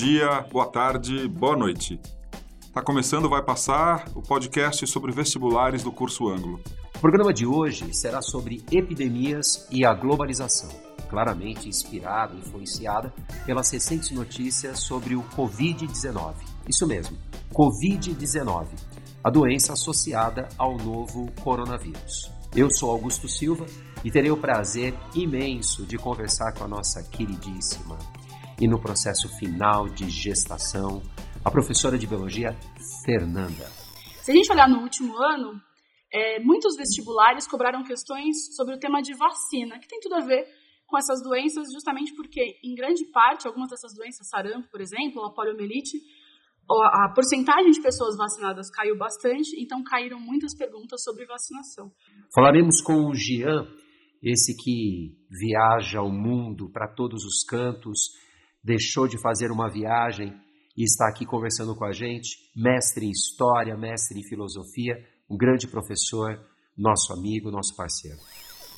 dia, boa tarde, boa noite. Está começando Vai Passar, o podcast sobre vestibulares do curso Ângulo. O programa de hoje será sobre epidemias e a globalização, claramente inspirada e influenciada pelas recentes notícias sobre o Covid-19. Isso mesmo, Covid-19, a doença associada ao novo coronavírus. Eu sou Augusto Silva e terei o prazer imenso de conversar com a nossa queridíssima e no processo final de gestação, a professora de biologia Fernanda. Se a gente olhar no último ano, é, muitos vestibulares cobraram questões sobre o tema de vacina, que tem tudo a ver com essas doenças, justamente porque, em grande parte, algumas dessas doenças, sarampo, por exemplo, a poliomielite, a porcentagem de pessoas vacinadas caiu bastante, então caíram muitas perguntas sobre vacinação. Falaremos com o Gian, esse que viaja o mundo para todos os cantos, deixou de fazer uma viagem e está aqui conversando com a gente, mestre em história, mestre em filosofia, um grande professor, nosso amigo, nosso parceiro.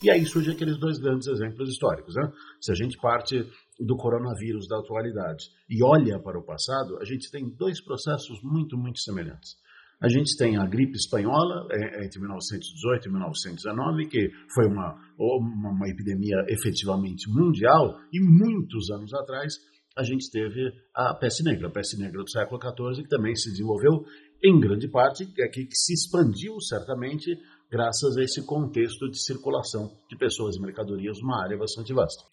E aí surgem aqueles dois grandes exemplos históricos. Né? Se a gente parte do coronavírus da atualidade e olha para o passado, a gente tem dois processos muito, muito semelhantes. A gente tem a gripe espanhola é, entre 1918 e 1919, que foi uma, uma, uma epidemia efetivamente mundial, e muitos anos atrás a gente teve a peste negra, a peste negra do século XIV, que também se desenvolveu em grande parte, é que, que se expandiu certamente graças a esse contexto de circulação de pessoas e mercadorias numa área bastante vasta.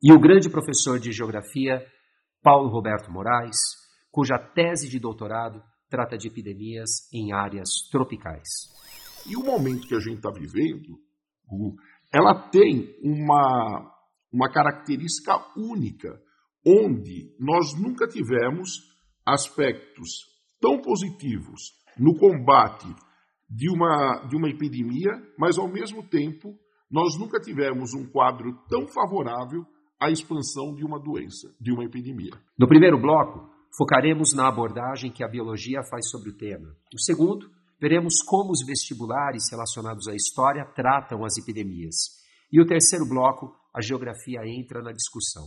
E o grande professor de geografia, Paulo Roberto Moraes, cuja tese de doutorado trata de epidemias em áreas tropicais. E o momento que a gente está vivendo, ela tem uma, uma característica única onde nós nunca tivemos aspectos tão positivos no combate de uma, de uma epidemia, mas ao mesmo tempo nós nunca tivemos um quadro tão favorável à expansão de uma doença, de uma epidemia. No primeiro bloco, focaremos na abordagem que a biologia faz sobre o tema. No segundo, veremos como os vestibulares relacionados à história tratam as epidemias. E o terceiro bloco, a geografia entra na discussão.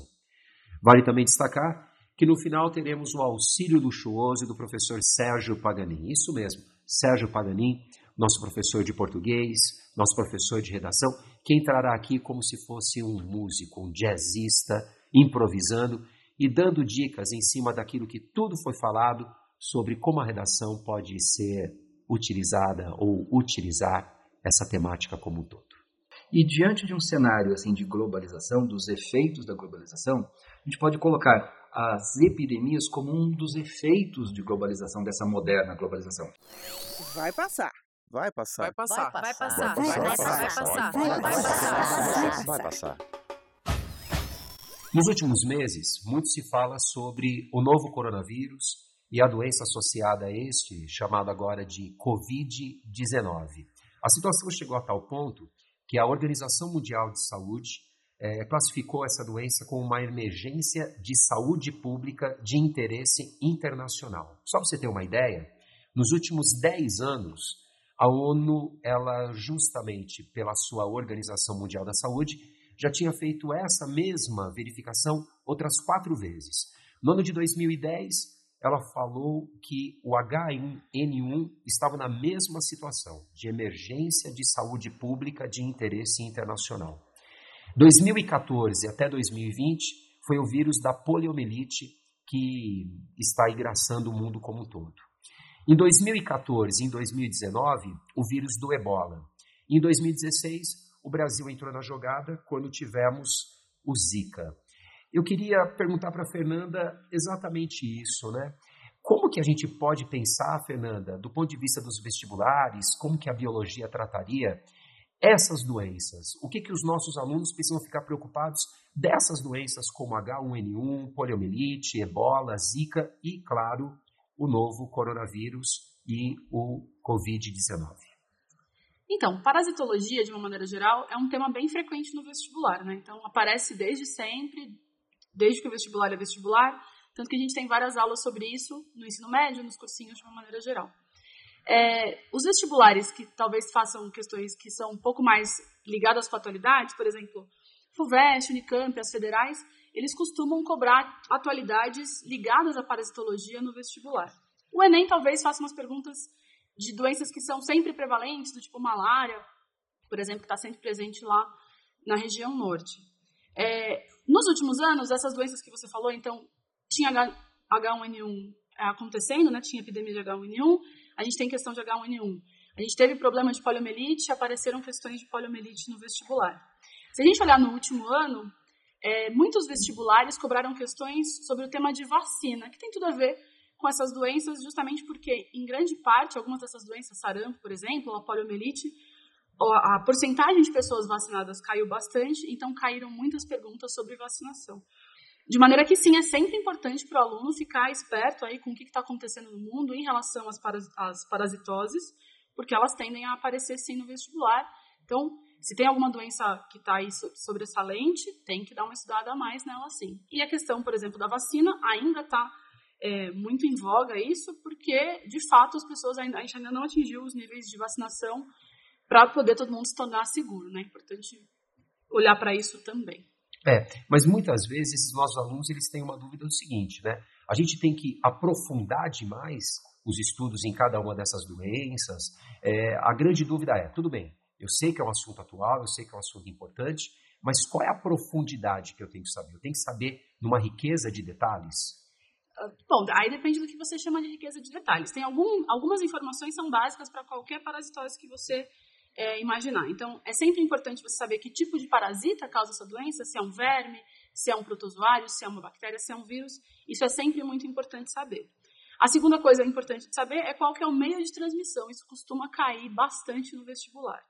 Vale também destacar que no final teremos o auxílio luxuoso do professor Sérgio Paganin. Isso mesmo, Sérgio Paganin, nosso professor de português, nosso professor de redação, que entrará aqui como se fosse um músico, um jazzista, improvisando e dando dicas em cima daquilo que tudo foi falado sobre como a redação pode ser utilizada ou utilizar essa temática como um todo. E diante de um cenário assim de globalização, dos efeitos da globalização, a gente pode colocar as epidemias como um dos efeitos de globalização, dessa moderna globalização. Vai passar. Vai passar. Vai passar. Vai passar. Vai passar. Vai passar. Vai passar. Vai passar. Nos últimos meses, muito se fala sobre o novo coronavírus e a doença associada a este, chamado agora de Covid-19. A situação chegou a tal ponto que a Organização Mundial de Saúde é, classificou essa doença como uma emergência de saúde pública de interesse internacional. Só para você ter uma ideia, nos últimos 10 anos, a ONU, ela justamente pela sua Organização Mundial da Saúde, já tinha feito essa mesma verificação outras quatro vezes. No ano de 2010, ela falou que o H1N1 estava na mesma situação de emergência de saúde pública de interesse internacional. 2014 até 2020 foi o vírus da poliomielite que está engraçando o mundo como um todo. Em 2014 e em 2019, o vírus do ebola. Em 2016, o Brasil entrou na jogada quando tivemos o Zika. Eu queria perguntar para a Fernanda exatamente isso, né? Como que a gente pode pensar, Fernanda, do ponto de vista dos vestibulares, como que a biologia trataria essas doenças? O que, que os nossos alunos precisam ficar preocupados dessas doenças como H1N1, poliomielite, ebola, zika e, claro, o novo coronavírus e o Covid-19? Então, parasitologia, de uma maneira geral, é um tema bem frequente no vestibular, né? Então, aparece desde sempre, desde que o vestibular é vestibular, tanto que a gente tem várias aulas sobre isso no ensino médio, nos cursinhos, de uma maneira geral. É, os vestibulares que talvez façam questões que são um pouco mais ligadas com a atualidade, por exemplo, FUVEST, Unicamp, as federais, eles costumam cobrar atualidades ligadas à parasitologia no vestibular. O Enem talvez faça umas perguntas de doenças que são sempre prevalentes, do tipo malária, por exemplo, que está sempre presente lá na região norte. É, nos últimos anos, essas doenças que você falou, então, tinha H1N1 acontecendo, né? tinha epidemia de H1N1, a gente tem questão de H1N1. A gente teve problema de poliomielite, apareceram questões de poliomielite no vestibular. Se a gente olhar no último ano, é, muitos vestibulares cobraram questões sobre o tema de vacina, que tem tudo a ver com essas doenças, justamente porque, em grande parte, algumas dessas doenças, sarampo, por exemplo, ou a poliomielite, a porcentagem de pessoas vacinadas caiu bastante, então caíram muitas perguntas sobre vacinação. De maneira que, sim, é sempre importante para o aluno ficar esperto aí com o que está acontecendo no mundo em relação às, paras, às parasitoses, porque elas tendem a aparecer, sim, no vestibular. Então, se tem alguma doença que está aí sobressalente, tem que dar uma estudada a mais nela sim. E a questão, por exemplo, da vacina ainda está é, muito em voga isso, porque de fato as pessoas ainda, a gente ainda não atingiu os níveis de vacinação para poder todo mundo se tornar seguro, né? É importante olhar para isso também. É, mas muitas vezes esses nossos alunos eles têm uma dúvida do seguinte, né? A gente tem que aprofundar demais os estudos em cada uma dessas doenças. É, a grande dúvida é, tudo bem, eu sei que é um assunto atual, eu sei que é um assunto importante, mas qual é a profundidade que eu tenho que saber? Eu tenho que saber numa riqueza de detalhes? Bom, aí depende do que você chama de riqueza de detalhes. Tem algum, algumas informações são básicas para qualquer parasitose que você é, imaginar. Então, é sempre importante você saber que tipo de parasita causa essa doença, se é um verme, se é um protozoário, se é uma bactéria, se é um vírus. Isso é sempre muito importante saber. A segunda coisa importante de saber é qual que é o meio de transmissão. Isso costuma cair bastante no vestibular.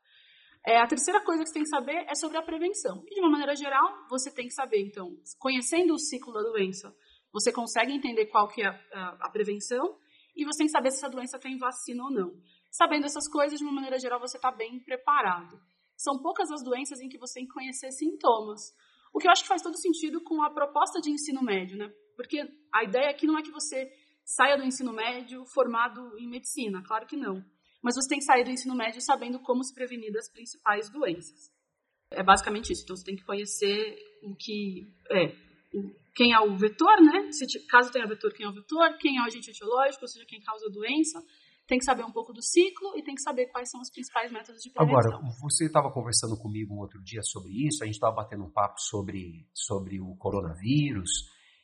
É, a terceira coisa que você tem que saber é sobre a prevenção. E, de uma maneira geral, você tem que saber, então, conhecendo o ciclo da doença, você consegue entender qual que é a, a, a prevenção e você tem que saber se essa doença tem vacina ou não. Sabendo essas coisas, de uma maneira geral, você está bem preparado. São poucas as doenças em que você tem que conhecer sintomas. O que eu acho que faz todo sentido com a proposta de ensino médio, né? Porque a ideia aqui não é que você saia do ensino médio formado em medicina, claro que não mas você tem que sair do ensino médio sabendo como se prevenir das principais doenças. É basicamente isso. Então você tem que conhecer o que é quem é o vetor, né? Se, caso tenha vetor, quem é o vetor, quem é o agente etiológico, ou seja, quem causa a doença. Tem que saber um pouco do ciclo e tem que saber quais são os principais métodos de prevenção. Agora, você estava conversando comigo outro dia sobre isso, a gente estava batendo um papo sobre, sobre o coronavírus,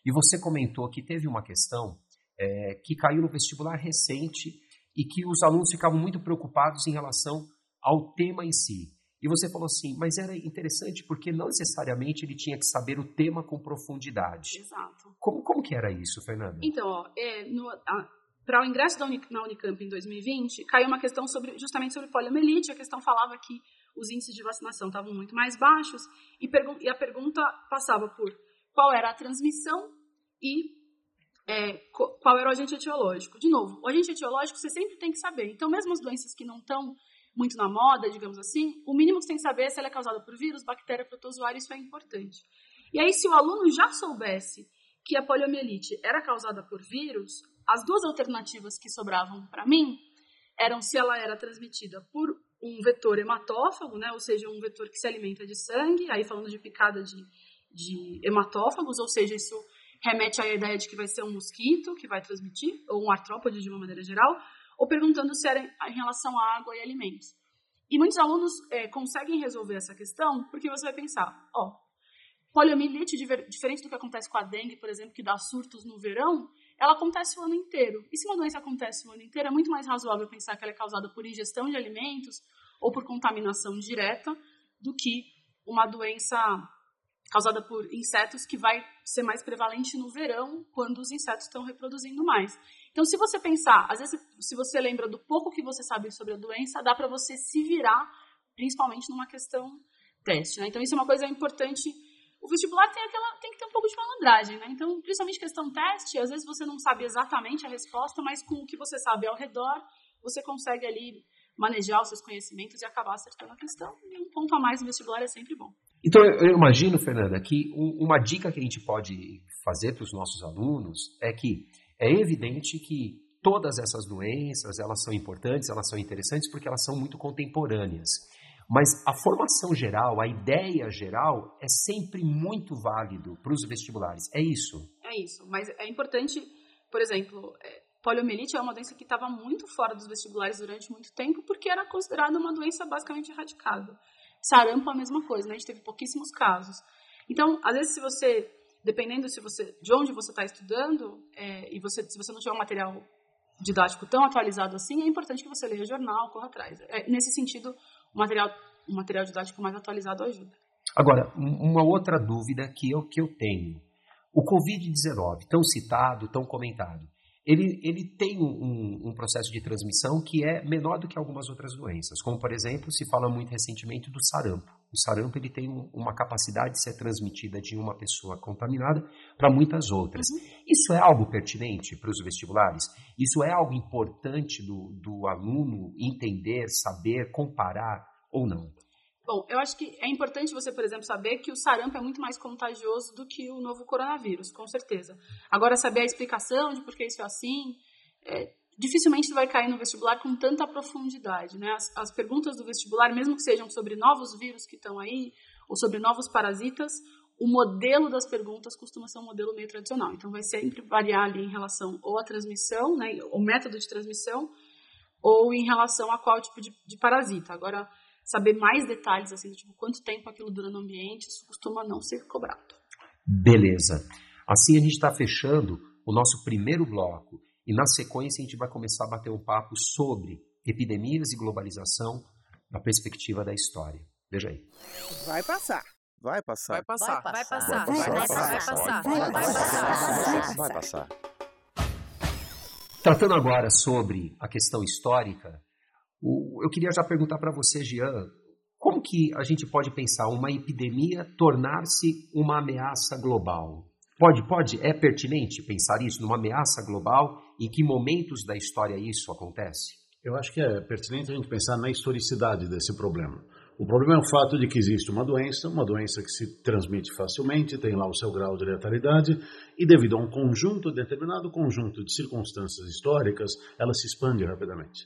e você comentou que teve uma questão é, que caiu no vestibular recente e que os alunos ficavam muito preocupados em relação ao tema em si. E você falou assim, mas era interessante porque não necessariamente ele tinha que saber o tema com profundidade. Exato. Como, como que era isso, Fernanda? Então, é, para o ingresso da na Unicamp em 2020, caiu uma questão sobre, justamente sobre poliomielite. A questão falava que os índices de vacinação estavam muito mais baixos e, e a pergunta passava por qual era a transmissão e é, qual era o agente etiológico. De novo, o agente etiológico você sempre tem que saber. Então, mesmo as doenças que não estão muito na moda, digamos assim, o mínimo que você tem que saber é se ela é causada por vírus, bactéria, protozoário, isso é importante. E aí, se o aluno já soubesse que a poliomielite era causada por vírus, as duas alternativas que sobravam para mim eram se ela era transmitida por um vetor hematófago, né, ou seja, um vetor que se alimenta de sangue, aí falando de picada de, de hematófagos, ou seja, isso remete à ideia de que vai ser um mosquito que vai transmitir, ou um artrópode de uma maneira geral, ou perguntando se era em relação à água e alimentos. E muitos alunos é, conseguem resolver essa questão porque você vai pensar, ó, poliomielite, diferente do que acontece com a dengue, por exemplo, que dá surtos no verão, ela acontece o ano inteiro. E se uma doença acontece o ano inteiro, é muito mais razoável pensar que ela é causada por ingestão de alimentos ou por contaminação direta do que uma doença causada por insetos que vai ser mais prevalente no verão, quando os insetos estão reproduzindo mais. Então, se você pensar, às vezes, se você lembra do pouco que você sabe sobre a doença, dá para você se virar, principalmente numa questão teste. Né? Então, isso é uma coisa importante. O vestibular tem, aquela, tem que ter um pouco de malandragem, né? Então, principalmente questão teste, às vezes você não sabe exatamente a resposta, mas com o que você sabe ao redor, você consegue ali manejar os seus conhecimentos e acabar acertando a questão. E um ponto a mais no vestibular é sempre bom. Então, eu imagino, Fernanda, que uma dica que a gente pode fazer para os nossos alunos é que é evidente que todas essas doenças, elas são importantes, elas são interessantes porque elas são muito contemporâneas. Mas a formação geral, a ideia geral, é sempre muito válido para os vestibulares. É isso? É isso. Mas é importante, por exemplo, é, poliomielite é uma doença que estava muito fora dos vestibulares durante muito tempo, porque era considerada uma doença basicamente erradicada. Sarampo é a mesma coisa, né? A gente teve pouquíssimos casos. Então, às vezes, se você, dependendo se você, de onde você está estudando, é, e você, se você não tiver um material didático tão atualizado assim, é importante que você leia jornal, corra atrás. É, nesse sentido, o material, o material didático mais atualizado ajuda. Agora, uma outra dúvida que eu, que eu tenho. O Covid-19, tão citado, tão comentado, ele, ele tem um, um, processo de transmissão que é menor do que algumas outras doenças, como, por exemplo, se fala muito recentemente do sarampo. O sarampo ele tem uma capacidade de ser transmitida de uma pessoa contaminada para muitas outras. Uhum. Isso é algo pertinente para os vestibulares? Isso é algo importante do, do aluno entender, saber, comparar ou não? Bom, eu acho que é importante você, por exemplo, saber que o sarampo é muito mais contagioso do que o novo coronavírus, com certeza. Agora, saber a explicação de por que isso é assim, é, dificilmente vai cair no vestibular com tanta profundidade. Né? As, as perguntas do vestibular, mesmo que sejam sobre novos vírus que estão aí, ou sobre novos parasitas, o modelo das perguntas costuma ser um modelo meio tradicional. Então, vai sempre variar ali em relação ou à transmissão, né, o método de transmissão, ou em relação a qual tipo de, de parasita. Agora, saber mais detalhes, assim, tipo, quanto tempo aquilo dura no ambiente, isso costuma não ser cobrado. Beleza. Assim a gente está fechando o nosso primeiro bloco e na sequência a gente vai começar a bater um papo sobre epidemias e globalização na perspectiva da história. Veja aí. Vai passar. Vai passar. Vai passar. Vai passar. Vai passar. Vai passar. Vai passar. Tratando agora sobre a questão histórica, eu queria já perguntar para você, Jean, como que a gente pode pensar uma epidemia tornar-se uma ameaça global? Pode, pode, é pertinente pensar isso numa ameaça global? Em que momentos da história isso acontece? Eu acho que é pertinente a gente pensar na historicidade desse problema. O problema é o fato de que existe uma doença, uma doença que se transmite facilmente, tem lá o seu grau de letalidade, e devido a um conjunto, determinado conjunto de circunstâncias históricas, ela se expande rapidamente.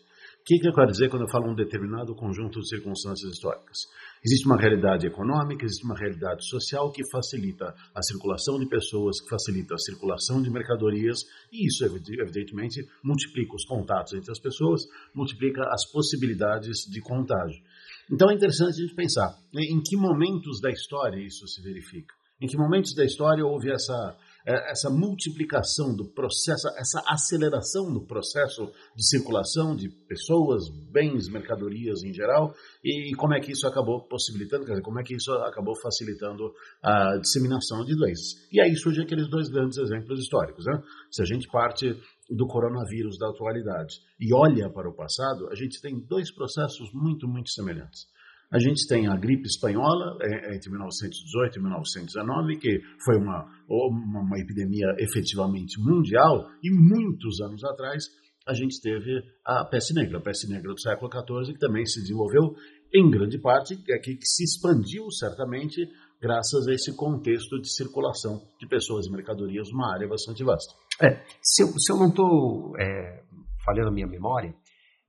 Que, que eu quero dizer quando eu falo um determinado conjunto de circunstâncias históricas? Existe uma realidade econômica, existe uma realidade social que facilita a circulação de pessoas, que facilita a circulação de mercadorias, e isso, evidentemente, multiplica os contatos entre as pessoas, multiplica as possibilidades de contágio. Então é interessante a gente pensar né, em que momentos da história isso se verifica. Em que momentos da história houve essa essa multiplicação do processo, essa aceleração do processo de circulação de pessoas, bens, mercadorias em geral, e como é que isso acabou possibilitando, quer dizer, como é que isso acabou facilitando a disseminação de doenças. E aí surgem aqueles dois grandes exemplos históricos. Né? Se a gente parte do coronavírus da atualidade e olha para o passado, a gente tem dois processos muito, muito semelhantes. A gente tem a gripe espanhola é, é entre 1918 e 1919, que foi uma, uma, uma epidemia efetivamente mundial, e muitos anos atrás a gente teve a peste negra, a peste negra do século XIV, que também se desenvolveu em grande parte, é que, que se expandiu certamente graças a esse contexto de circulação de pessoas e mercadorias numa área bastante vasta. É, se, eu, se eu não estou é, falhando a minha memória,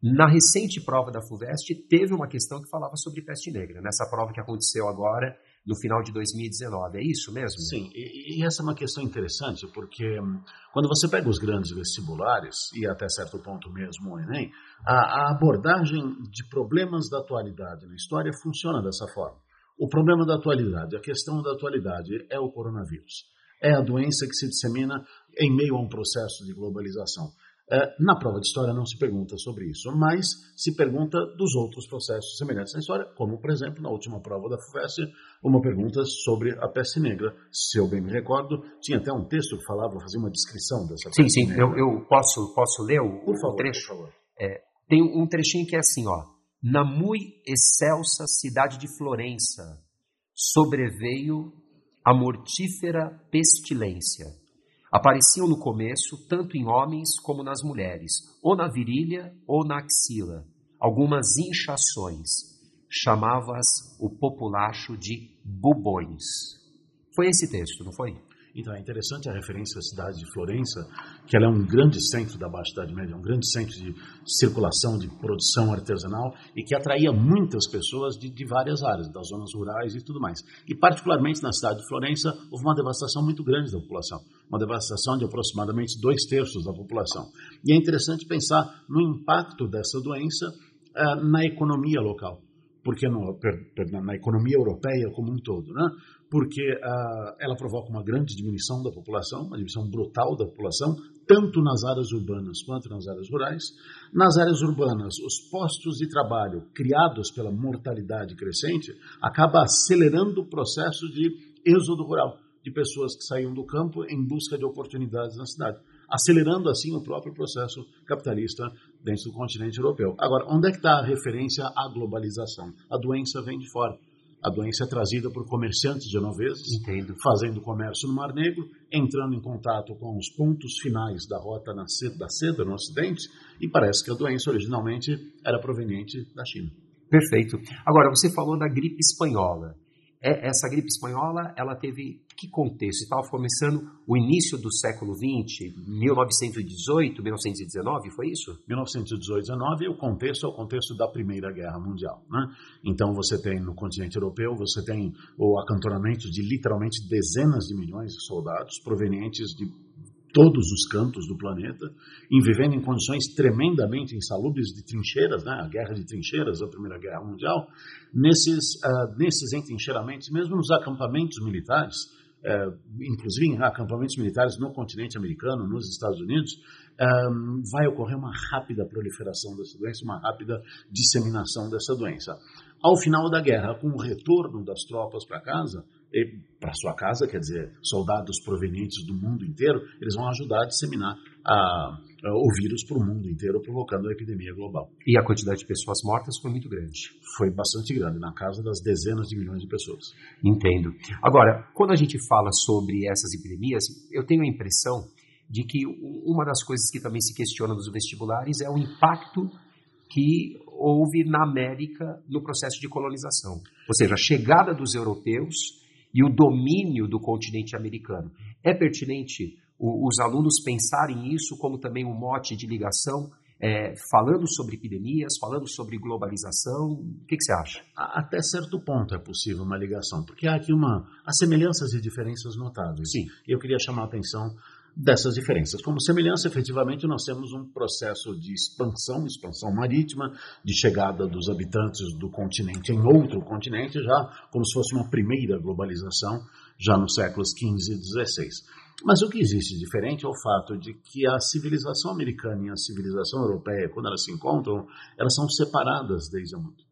na recente prova da FUVEST, teve uma questão que falava sobre peste negra, nessa prova que aconteceu agora, no final de 2019. É isso mesmo? Sim, e, e essa é uma questão interessante, porque hum, quando você pega os grandes vestibulares, e até certo ponto mesmo o Enem, a, a abordagem de problemas da atualidade na história funciona dessa forma. O problema da atualidade, a questão da atualidade é o coronavírus. É a doença que se dissemina em meio a um processo de globalização. É, na prova de história não se pergunta sobre isso, mas se pergunta dos outros processos semelhantes na história, como, por exemplo, na última prova da FUVEST, uma pergunta sobre a peste negra. Se eu bem me recordo, tinha até um texto que falava, fazia uma descrição dessa sim, peste. Sim, sim, eu, eu, posso, posso ler o, por favor, o trecho? Por favor. É, tem um trechinho que é assim, ó. Na mui excelsa cidade de Florença, sobreveio a mortífera pestilência Apareciam no começo tanto em homens como nas mulheres, ou na virilha ou na axila, algumas inchações. Chamava-as o populacho de bubões. Foi esse texto, não foi? Então é interessante a referência à cidade de Florença, que ela é um grande centro da Baixa Idade Média, um grande centro de circulação, de produção artesanal e que atraía muitas pessoas de, de várias áreas, das zonas rurais e tudo mais. E particularmente na cidade de Florença houve uma devastação muito grande da população, uma devastação de aproximadamente dois terços da população. E é interessante pensar no impacto dessa doença uh, na economia local porque no, per, per, na economia europeia como um todo, né? porque uh, ela provoca uma grande diminuição da população, uma diminuição brutal da população, tanto nas áreas urbanas quanto nas áreas rurais. Nas áreas urbanas, os postos de trabalho criados pela mortalidade crescente acaba acelerando o processo de êxodo rural, de pessoas que saíam do campo em busca de oportunidades na cidade acelerando assim o próprio processo capitalista dentro do continente europeu. Agora, onde é que está a referência à globalização? A doença vem de fora. A doença é trazida por comerciantes genoveses, Entendo. fazendo comércio no Mar Negro, entrando em contato com os pontos finais da rota seda, da seda no Ocidente, e parece que a doença originalmente era proveniente da China. Perfeito. Agora, você falou da gripe espanhola. É, essa gripe espanhola, ela teve que contexto? Estava começando o início do século XX, 1918, 1919, foi isso? 1918, 19, o contexto é o contexto da Primeira Guerra Mundial. Né? Então você tem no continente europeu, você tem o acantonamento de literalmente dezenas de milhões de soldados provenientes de todos os cantos do planeta, em vivendo em condições tremendamente insalubres de trincheiras, né? a guerra de trincheiras da Primeira Guerra Mundial, nesses, uh, nesses entrincheiramentos, mesmo nos acampamentos militares, uh, inclusive em acampamentos militares no continente americano, nos Estados Unidos, um, vai ocorrer uma rápida proliferação dessa doença, uma rápida disseminação dessa doença. Ao final da guerra, com o retorno das tropas para casa, para sua casa, quer dizer, soldados provenientes do mundo inteiro, eles vão ajudar a disseminar a, a, o vírus para o mundo inteiro, provocando uma epidemia global. E a quantidade de pessoas mortas foi muito grande. Foi bastante grande, na casa das dezenas de milhões de pessoas. Entendo. Agora, quando a gente fala sobre essas epidemias, eu tenho a impressão de que uma das coisas que também se questiona nos vestibulares é o impacto que houve na América no processo de colonização. Ou seja, a chegada dos europeus e o domínio do continente americano. É pertinente o, os alunos pensarem isso como também um mote de ligação, é, falando sobre epidemias, falando sobre globalização? O que, que, você acha? Até certo ponto é possível uma ligação, porque há aqui uma, há semelhanças e diferenças notáveis. Sim. Eu queria chamar a atenção dessas diferenças. Como semelhança, efetivamente, nós temos um processo de expansão, expansão marítima, de chegada dos habitantes do continente em outro continente, já como se fosse uma primeira globalização, já nos séculos XV e XVI. Mas o que existe diferente é o fato de que a civilização americana e a civilização europeia, quando elas se encontram, elas são separadas desde muito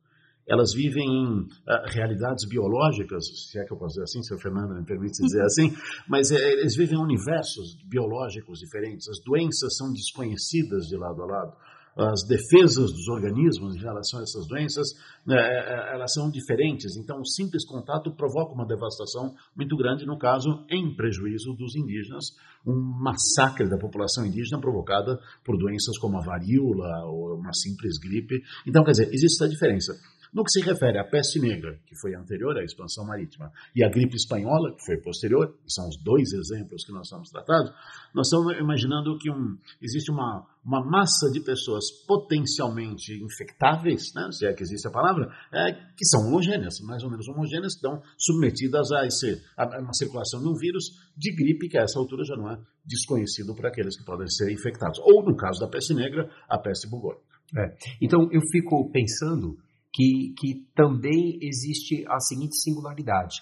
elas vivem em uh, realidades biológicas, se é que eu posso dizer assim, se o Fernando me permite dizer assim, mas é, eles vivem em universos biológicos diferentes, as doenças são desconhecidas de lado a lado, as defesas dos organismos em relação a essas doenças, né, elas são diferentes, então o simples contato provoca uma devastação muito grande, no caso, em prejuízo dos indígenas, um massacre da população indígena provocada por doenças como a varíola ou uma simples gripe. Então, quer dizer, existe essa diferença. No que se refere à peste negra, que foi anterior à expansão marítima, e à gripe espanhola, que foi posterior, são os dois exemplos que nós estamos tratando, nós estamos imaginando que um, existe uma, uma massa de pessoas potencialmente infectáveis, né, se é que existe a palavra, é, que são homogêneas, mais ou menos homogêneas, estão submetidas a, esse, a uma circulação de um vírus de gripe, que a essa altura já não é desconhecido para aqueles que podem ser infectados. Ou, no caso da peste negra, a peste bubônica. É. Então, eu fico pensando que, que também existe a seguinte singularidade.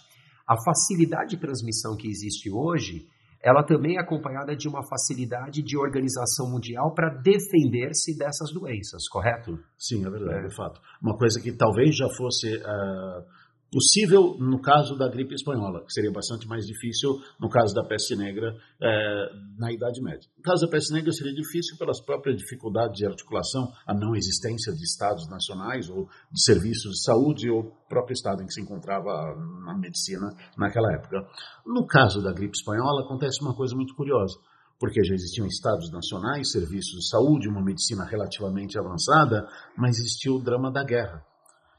A facilidade de transmissão que existe hoje, ela também é acompanhada de uma facilidade de organização mundial para defender-se dessas doenças, correto? Sim, é verdade, é. de fato. Uma coisa que talvez já fosse uh, possível no caso da gripe espanhola, que seria bastante mais difícil no caso da peste negra é, na Idade Média. No caso da peste negra seria difícil pelas próprias dificuldades de articulação, a não existência de estados nacionais ou de serviços de saúde ou próprio estado em que se encontrava a medicina naquela época. No caso da gripe espanhola acontece uma coisa muito curiosa porque já existiam estados nacionais, serviços de saúde, uma medicina relativamente avançada, mas existia o drama da guerra.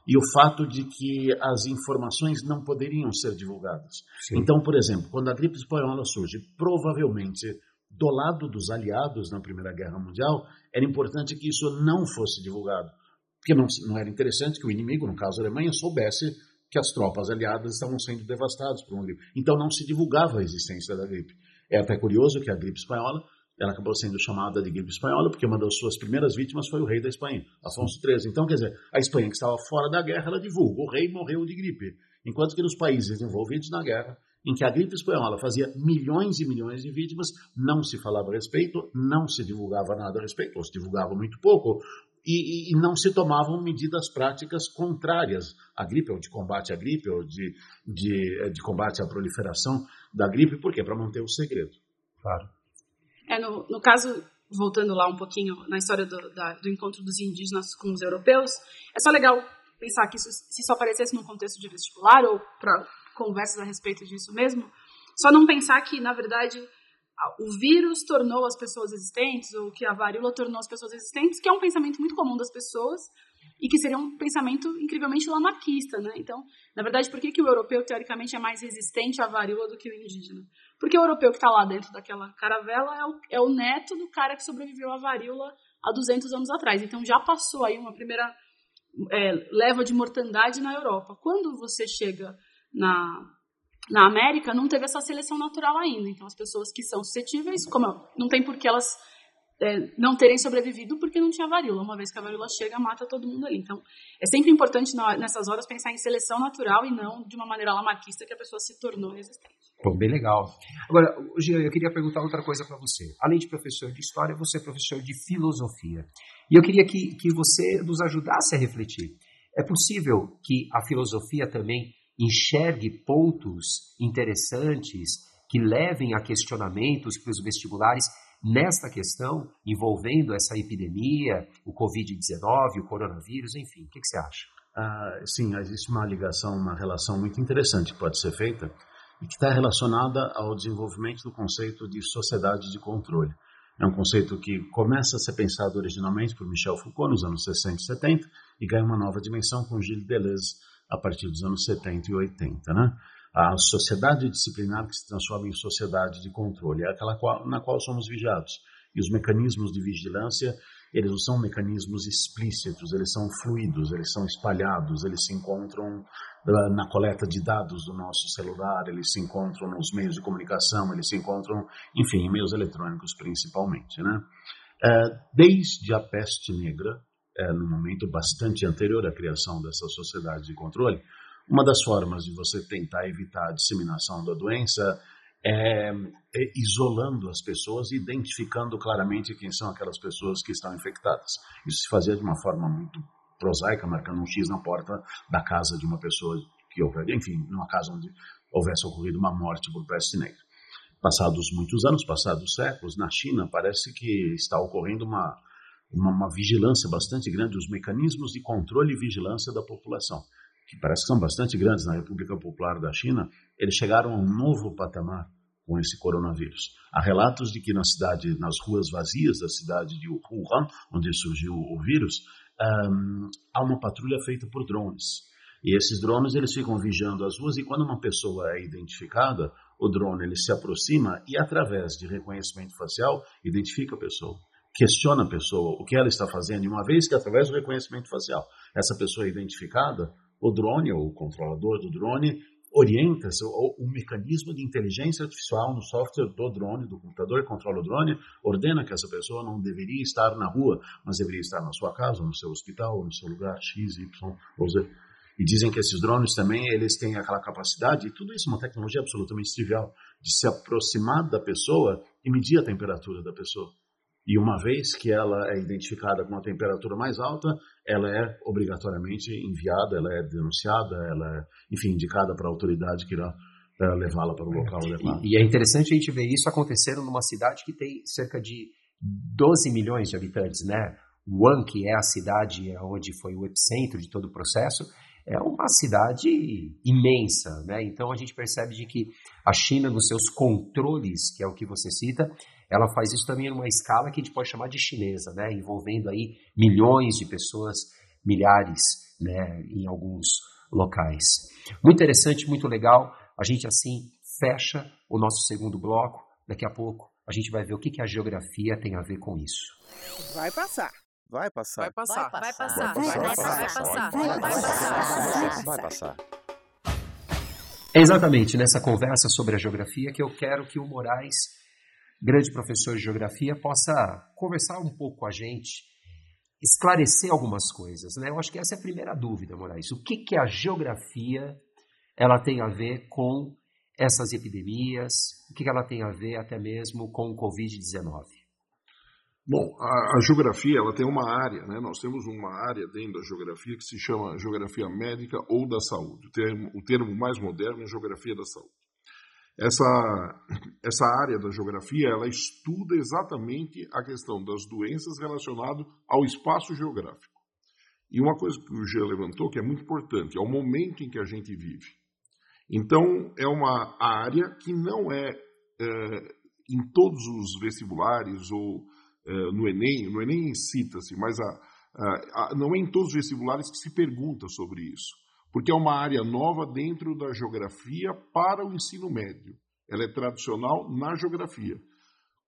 E o fato de que as informações não poderiam ser divulgadas. Sim. Então, por exemplo, quando a gripe espanhola surge, provavelmente do lado dos aliados na Primeira Guerra Mundial, era importante que isso não fosse divulgado. Porque não, não era interessante que o inimigo, no caso a Alemanha, soubesse que as tropas aliadas estavam sendo devastadas por uma gripe. Então não se divulgava a existência da gripe. É até curioso que a gripe espanhola ela acabou sendo chamada de gripe espanhola porque uma das suas primeiras vítimas foi o rei da Espanha, Afonso XIII. Então, quer dizer, a Espanha que estava fora da guerra, ela divulga, o rei morreu de gripe. Enquanto que nos países envolvidos na guerra, em que a gripe espanhola fazia milhões e milhões de vítimas, não se falava a respeito, não se divulgava nada a respeito, ou se divulgava muito pouco, e, e, não se tomavam medidas práticas contrárias à gripe, ou de combate à gripe, ou de, de, de combate à proliferação da gripe, por quê? Para manter o segredo. Claro. É, no, no caso, voltando lá um pouquinho na história do, da, do encontro dos indígenas com os europeus, é só legal pensar que isso, se isso aparecesse no contexto de vestibular ou para conversas a respeito disso mesmo, só não pensar que, na verdade, o vírus tornou as pessoas existentes, ou que a varíola tornou as pessoas existentes, que é um pensamento muito comum das pessoas e que seria um pensamento incrivelmente lamarquista, né? Então, na verdade, por que, que o europeu, teoricamente, é mais resistente à varíola do que o indígena? Porque o europeu que está lá dentro daquela caravela é o, é o neto do cara que sobreviveu à varíola há 200 anos atrás. Então, já passou aí uma primeira é, leva de mortandade na Europa. Quando você chega na, na América, não teve essa seleção natural ainda. Então, as pessoas que são suscetíveis, como não tem por que elas é, não terem sobrevivido porque não tinha varíola. Uma vez que a varíola chega, mata todo mundo ali. Então, é sempre importante na, nessas horas pensar em seleção natural e não de uma maneira lamarquista que a pessoa se tornou resistente. Pô, bem legal. Agora, Jean, eu queria perguntar outra coisa para você. Além de professor de história, você é professor de filosofia. E eu queria que, que você nos ajudasse a refletir. É possível que a filosofia também enxergue pontos interessantes que levem a questionamentos para os vestibulares nesta questão envolvendo essa epidemia, o Covid-19, o coronavírus, enfim. O que, que você acha? Ah, sim, existe uma ligação, uma relação muito interessante que pode ser feita e que está relacionada ao desenvolvimento do conceito de sociedade de controle. É um conceito que começa a ser pensado originalmente por Michel Foucault nos anos 60 e 70 e ganha uma nova dimensão com Gilles Deleuze a partir dos anos 70 e 80. Né? A sociedade disciplinar que se transforma em sociedade de controle é aquela qual, na qual somos vigiados. E os mecanismos de vigilância, eles não são mecanismos explícitos, eles são fluidos, eles são espalhados, eles se encontram ah, na coleta de dados do nosso celular, eles se encontram nos meios de comunicação, eles se encontram, enfim, em meios eletrônicos principalmente. Né? É, desde a peste negra, é, no momento bastante anterior à criação dessa sociedade de controle, uma das formas de você tentar evitar a disseminação da doença é, é, isolando as pessoas, identificando claramente quem são aquelas pessoas que estão infectadas. Isso se fazia de uma forma muito prosaica, marcando um X na porta da casa de uma pessoa que houver, enfim, numa casa onde houvesse ocorrido uma morte por peste negra. Passados muitos anos, passados séculos, na China parece que está ocorrendo uma, uma, uma vigilância bastante grande, os mecanismos de controle e vigilância da população que parece que são bastante grandes na República Popular da China, eles chegaram a um novo patamar com esse coronavírus. Há relatos de que na cidade, nas ruas vazias da cidade de Wuhan, onde surgiu o vírus, um, há uma patrulha feita por drones. E esses drones eles ficam vigiando as ruas e quando uma pessoa é identificada, o drone ele se aproxima e através de reconhecimento facial identifica a pessoa, questiona a pessoa o que ela está fazendo e uma vez que através do reconhecimento facial essa pessoa é identificada, o drone, ou o controlador do drone, orienta o, o mecanismo de inteligência artificial no software do drone, do computador que controla o drone, ordena que essa pessoa não deveria estar na rua, mas deveria estar na sua casa, no seu hospital, no seu lugar X, Y ou Z. E dizem que esses drones também eles têm aquela capacidade, e tudo isso é uma tecnologia absolutamente trivial, de se aproximar da pessoa e medir a temperatura da pessoa. E uma vez que ela é identificada com uma temperatura mais alta, ela é obrigatoriamente enviada, ela é denunciada, ela é, enfim, indicada para a autoridade que irá uh, levá-la para o local adequado. E, e, é interessante a gente ver isso acontecendo numa cidade que tem cerca de 12 milhões de habitantes, né? Wuhan, que é a cidade onde foi o epicentro de todo o processo, é uma cidade imensa, né? Então a gente percebe de que a China, nos seus controles, que é o que você cita, ela faz isso também numa escala que a gente pode chamar de chinesa, né? envolvendo aí milhões de pessoas, milhares né? em alguns locais. Muito interessante, muito legal. A gente assim fecha o nosso segundo bloco. Daqui a pouco a gente vai ver o que, que a geografia tem a ver com isso. Vai passar. Vai passar. Vai passar. Vai passar. Vai passar. Vai passar. Vai passar. É exatamente nessa conversa sobre a geografia que eu quero que o Moraes grande professor de geografia, possa conversar um pouco com a gente, esclarecer algumas coisas. Né? Eu acho que essa é a primeira dúvida, Moraes. O que, que a geografia ela tem a ver com essas epidemias? O que, que ela tem a ver até mesmo com o Covid-19? Bom, a, a, geografia ela tem uma área, né? Nós temos uma área dentro da geografia que se chama geografia médica ou da saúde. O termo, o termo mais moderno é geografia da saúde. Essa, essa área da geografia ela estuda exatamente a questão das doenças relacionadas ao espaço geográfico. E uma coisa que o G levantou que é muito importante é o momento em que a gente vive. Então é uma área que não é, é em todos os vestibulares ou eh, no Enem, no Enem cita-se, mas a, a, a, não é em todos os vestibulares que se pergunta sobre isso, porque é uma área nova dentro da geografia para o ensino médio. Ela é tradicional na geografia.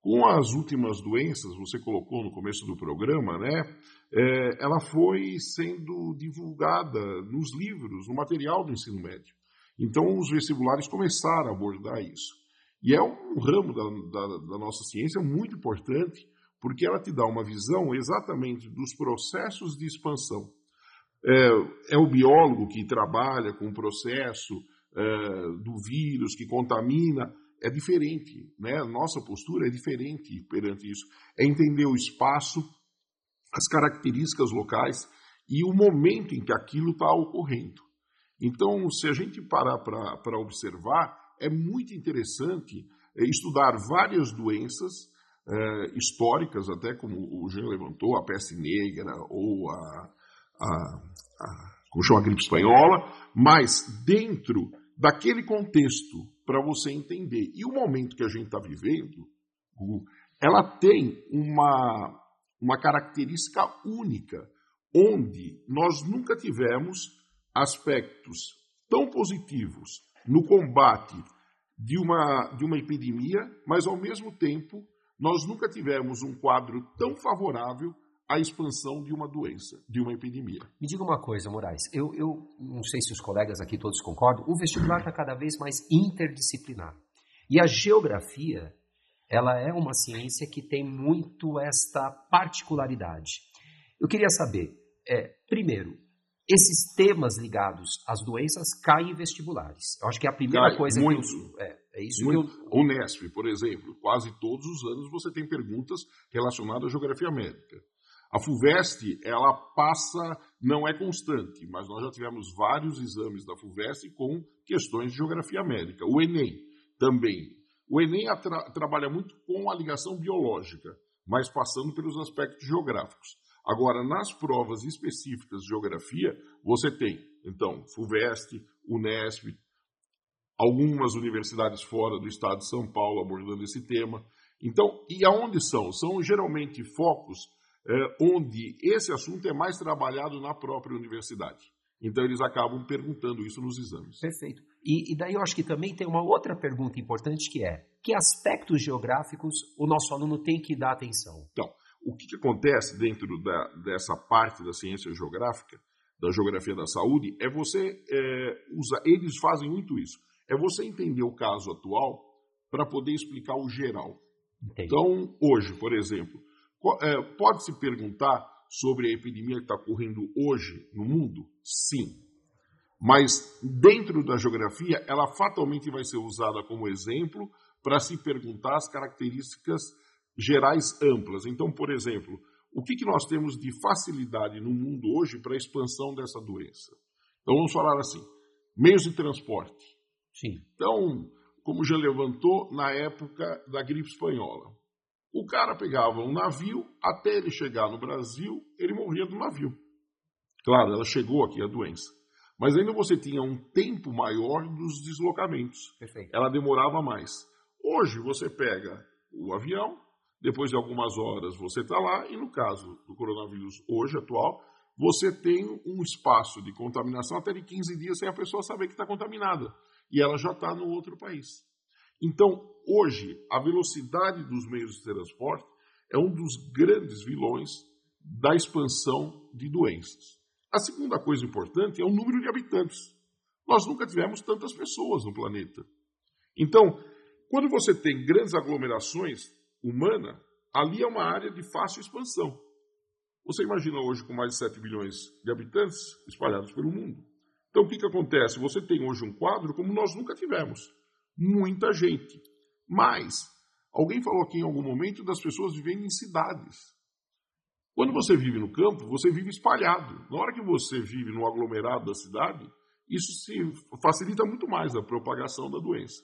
Com as últimas doenças, você colocou no começo do programa, né? É, ela foi sendo divulgada nos livros, no material do ensino médio. Então, os vestibulares começaram a abordar isso. E é um ramo da, da, da nossa ciência muito importante, porque ela te dá uma visão exatamente dos processos de expansão. É, é o biólogo que trabalha com o processo é, do vírus que contamina, é diferente, né? Nossa postura é diferente perante isso. É entender o espaço, as características locais e o momento em que aquilo está ocorrendo. Então, se a gente parar para observar, é muito interessante é, estudar várias doenças é, históricas, até como o Jean levantou, a peste negra ou a, a, a, a gripe espanhola, mas dentro daquele contexto, para você entender. E o momento que a gente está vivendo, ela tem uma, uma característica única, onde nós nunca tivemos aspectos tão positivos no combate de uma, de uma epidemia, mas ao mesmo tempo nós nunca tivemos um quadro tão favorável à expansão de uma doença, de uma epidemia. Me diga uma coisa, Moraes, eu, eu não sei se os colegas aqui todos concordam, o vestibular está cada vez mais interdisciplinar. E a geografia, ela é uma ciência que tem muito esta particularidade. Eu queria saber, é, primeiro, esses temas ligados às doenças caem em vestibulares. Eu acho que é a primeira Cai coisa muito. que eu, é, é isso muito. que eu... O Unesp, por exemplo, quase todos os anos você tem perguntas relacionadas à geografia médica. A FUVEST, ela passa, não é constante, mas nós já tivemos vários exames da FUVEST com questões de geografia médica. O Enem também. O Enem tra trabalha muito com a ligação biológica, mas passando pelos aspectos geográficos. Agora, nas provas específicas de geografia, você tem, então, FUVEST, Unesp, algumas universidades fora do estado de São Paulo abordando esse tema. Então, e aonde são? São geralmente focos onde esse assunto é mais trabalhado na própria universidade. Então, eles acabam perguntando isso nos exames. Perfeito. E, e daí eu acho que também tem uma outra pergunta importante que é: que aspectos geográficos o nosso aluno tem que dar atenção? Então, o que, que acontece dentro da, dessa parte da ciência geográfica, da geografia da saúde, é você é, usar, eles fazem muito isso, é você entender o caso atual para poder explicar o geral. Entendi. Então, hoje, por exemplo, é, pode-se perguntar sobre a epidemia que está ocorrendo hoje no mundo? Sim. Mas dentro da geografia, ela fatalmente vai ser usada como exemplo para se perguntar as características gerais amplas. Então, por exemplo, o que, que nós temos de facilidade no mundo hoje para a expansão dessa doença? Então, vamos falar assim: meios de transporte. Sim. Então, como já levantou na época da gripe espanhola, o cara pegava um navio, até ele chegar no Brasil, ele morria do navio. Claro, ela chegou aqui a doença. Mas ainda você tinha um tempo maior dos deslocamentos. Perfeito. Ela demorava mais. Hoje você pega o avião, depois de algumas horas você está lá, e no caso do coronavírus hoje atual, você tem um espaço de contaminação até de 15 dias sem a pessoa saber que está contaminada. E ela já está no outro país. Então, hoje, a velocidade dos meios de transporte é um dos grandes vilões da expansão de doenças. A segunda coisa importante é o número de habitantes. Nós nunca tivemos tantas pessoas no planeta. Então, quando você tem grandes aglomerações humanas, ali é uma área de fácil expansão. Você imagina hoje com mais de 7 bilhões de habitantes espalhados pelo mundo. Então, o que, que acontece? Você tem hoje um quadro como nós nunca tivemos. Muita gente. Mas, alguém falou aqui em algum momento das pessoas vivendo em cidades. Quando você vive no campo, você vive espalhado. Na hora que você vive no aglomerado da cidade, isso se facilita muito mais a propagação da doença.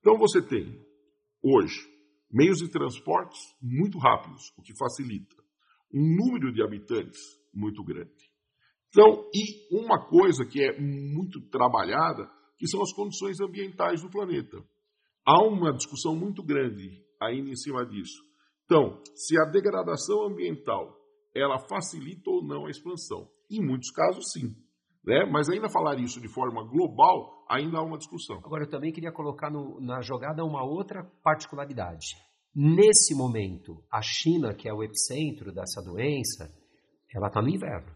Então, você tem, hoje, meios de transportes muito rápidos, o que facilita um número de habitantes muito grande. Então, e uma coisa que é muito trabalhada, que são as condições ambientais do planeta. Há uma discussão muito grande ainda em cima disso. Então, se a degradação ambiental ela facilita ou não a expansão? Em muitos casos, sim. Né? Mas ainda falar isso de forma global, ainda há uma discussão. Agora, eu também queria colocar no, na jogada uma outra particularidade. Nesse momento, a China, que é o epicentro dessa doença, ela está no inverno.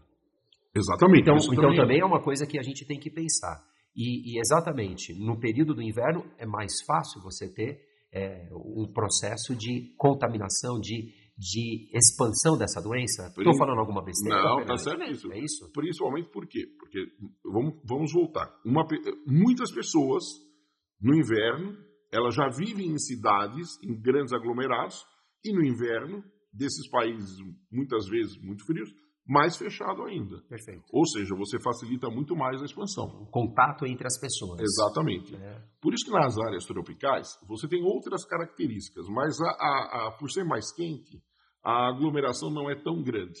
Exatamente. Então, então também, também é uma coisa que a gente tem que pensar. E, e, exatamente, no período do inverno é mais fácil você ter é, um processo de contaminação, de, de expansão dessa doença. Estou falando alguma besteira? Não, está certo isso. É isso? Principalmente por quê? Porque, vamos, vamos voltar. Uma, muitas pessoas, no inverno, elas já vivem em cidades, em grandes aglomerados, e no inverno, desses países muitas vezes muito frios, mais fechado ainda. Perfeito. Ou seja, você facilita muito mais a expansão. O contato entre as pessoas. Exatamente. É. Por isso que nas áreas tropicais você tem outras características, mas a, a, a, por ser mais quente, a aglomeração não é tão grande.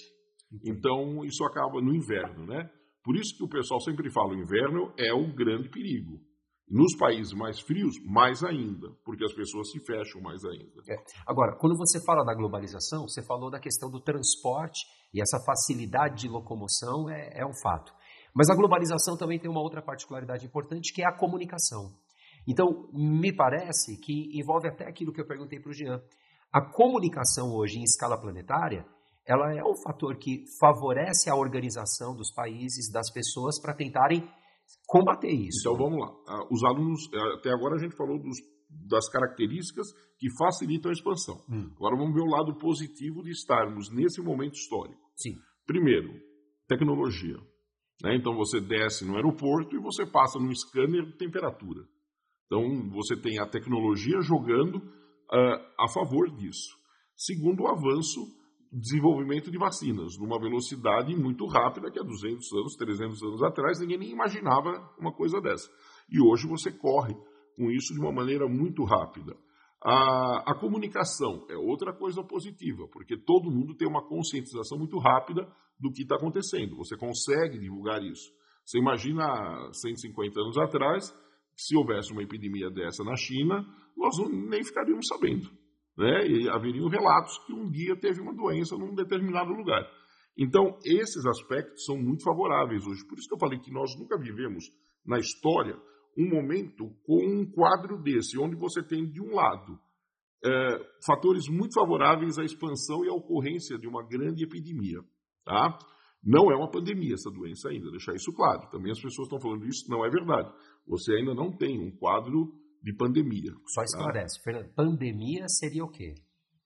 Então isso acaba no inverno, né? Por isso que o pessoal sempre fala o inverno é o grande perigo. Nos países mais frios, mais ainda, porque as pessoas se fecham mais ainda. É. Agora, quando você fala da globalização, você falou da questão do transporte e essa facilidade de locomoção é, é um fato. Mas a globalização também tem uma outra particularidade importante, que é a comunicação. Então, me parece que envolve até aquilo que eu perguntei para o Jean. A comunicação hoje em escala planetária, ela é um fator que favorece a organização dos países, das pessoas, para tentarem combater isso. Então vamos lá. Ah, os alunos, eh, até agora a gente falou dos, das características que facilitam a expansão. Hum. Agora vamos ver o lado positivo de estarmos nesse momento histórico. Sim. Primeiro, tecnologia. Né? Então você desce no aeroporto e você passa no scanner de temperatura. Então você tem a tecnologia jogando uh, a favor disso. Segundo, o avanço desenvolvimento de vacinas, numa velocidade muito rápida, que há 200 anos, 300 anos atrás, ninguém nem imaginava uma coisa dessa. E hoje você corre com isso de uma maneira muito rápida. A, a comunicação é outra coisa positiva, porque todo mundo tem uma conscientização muito rápida do que está acontecendo. Você consegue divulgar isso. Você imagina 150 anos atrás, se houvesse uma epidemia dessa na China, nós nem ficaríamos sabendo né? E haveriam relatos que um dia teve uma doença num determinado lugar. Então, esses aspectos são muito favoráveis hoje. Por isso que eu falei que nós nunca vivemos na história um momento com um quadro desse, onde você tem, de um lado, é, fatores muito favoráveis à expansão e à ocorrência de uma grande epidemia. Tá? Não é uma pandemia essa doença ainda, deixar isso claro. Também as pessoas estão falando isso, não é verdade. Você ainda não tem um quadro de pandemia. Só esclarece, tá? Fernando. Pandemia seria o quê?